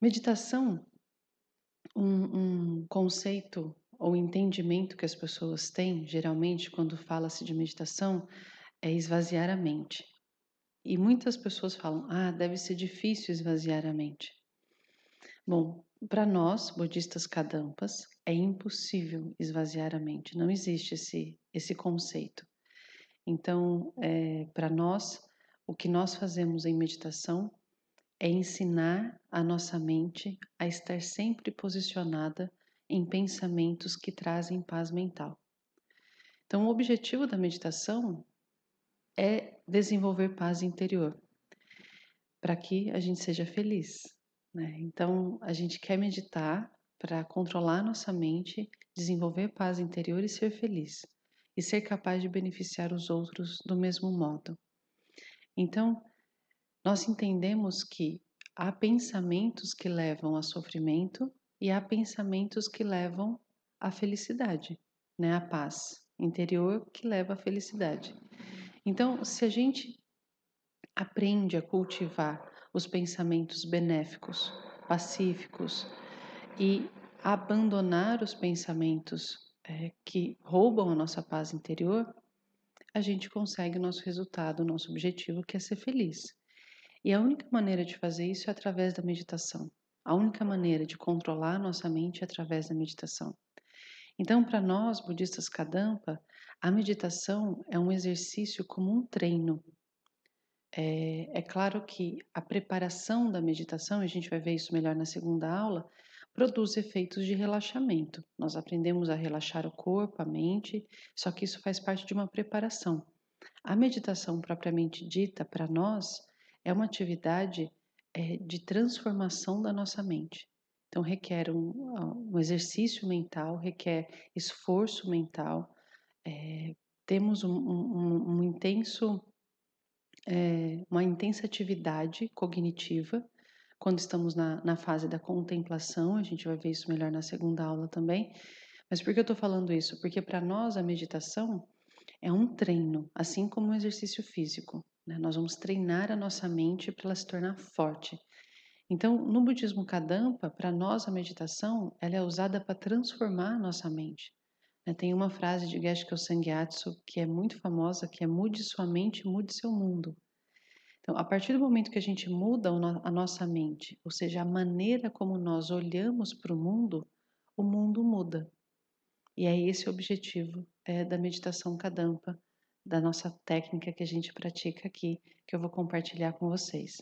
Meditação, um, um conceito ou entendimento que as pessoas têm, geralmente, quando fala-se de meditação, é esvaziar a mente. E muitas pessoas falam: ah, deve ser difícil esvaziar a mente. Bom, para nós, budistas kadampas, é impossível esvaziar a mente, não existe esse, esse conceito. Então, é, para nós, o que nós fazemos em meditação é ensinar a nossa mente a estar sempre posicionada em pensamentos que trazem paz mental. Então, o objetivo da meditação é desenvolver paz interior, para que a gente seja feliz. Né? Então, a gente quer meditar para controlar nossa mente, desenvolver paz interior e ser feliz, e ser capaz de beneficiar os outros do mesmo modo. Então, nós entendemos que há pensamentos que levam a sofrimento e há pensamentos que levam à felicidade, né? A paz interior que leva à felicidade. Então, se a gente aprende a cultivar os pensamentos benéficos, pacíficos e abandonar os pensamentos é, que roubam a nossa paz interior, a gente consegue o nosso resultado, o nosso objetivo, que é ser feliz. E a única maneira de fazer isso é através da meditação. A única maneira de controlar nossa mente é através da meditação. Então, para nós, budistas Kadampa, a meditação é um exercício como um treino. É, é claro que a preparação da meditação, a gente vai ver isso melhor na segunda aula, produz efeitos de relaxamento. Nós aprendemos a relaxar o corpo, a mente, só que isso faz parte de uma preparação. A meditação propriamente dita, para nós, é uma atividade é, de transformação da nossa mente. Então, requer um, um exercício mental, requer esforço mental, é, temos um, um, um intenso, é, uma intensa atividade cognitiva quando estamos na, na fase da contemplação, a gente vai ver isso melhor na segunda aula também. Mas por que eu estou falando isso? Porque para nós a meditação é um treino, assim como um exercício físico. Né? Nós vamos treinar a nossa mente para ela se tornar forte. Então, no budismo Kadampa, para nós a meditação ela é usada para transformar a nossa mente. Né? Tem uma frase de Geshe Sangyatso que é muito famosa, que é mude sua mente, mude seu mundo. Então, a partir do momento que a gente muda a nossa mente, ou seja, a maneira como nós olhamos para o mundo, o mundo muda. E é esse o objetivo é, da meditação Kadampa, da nossa técnica que a gente pratica aqui, que eu vou compartilhar com vocês.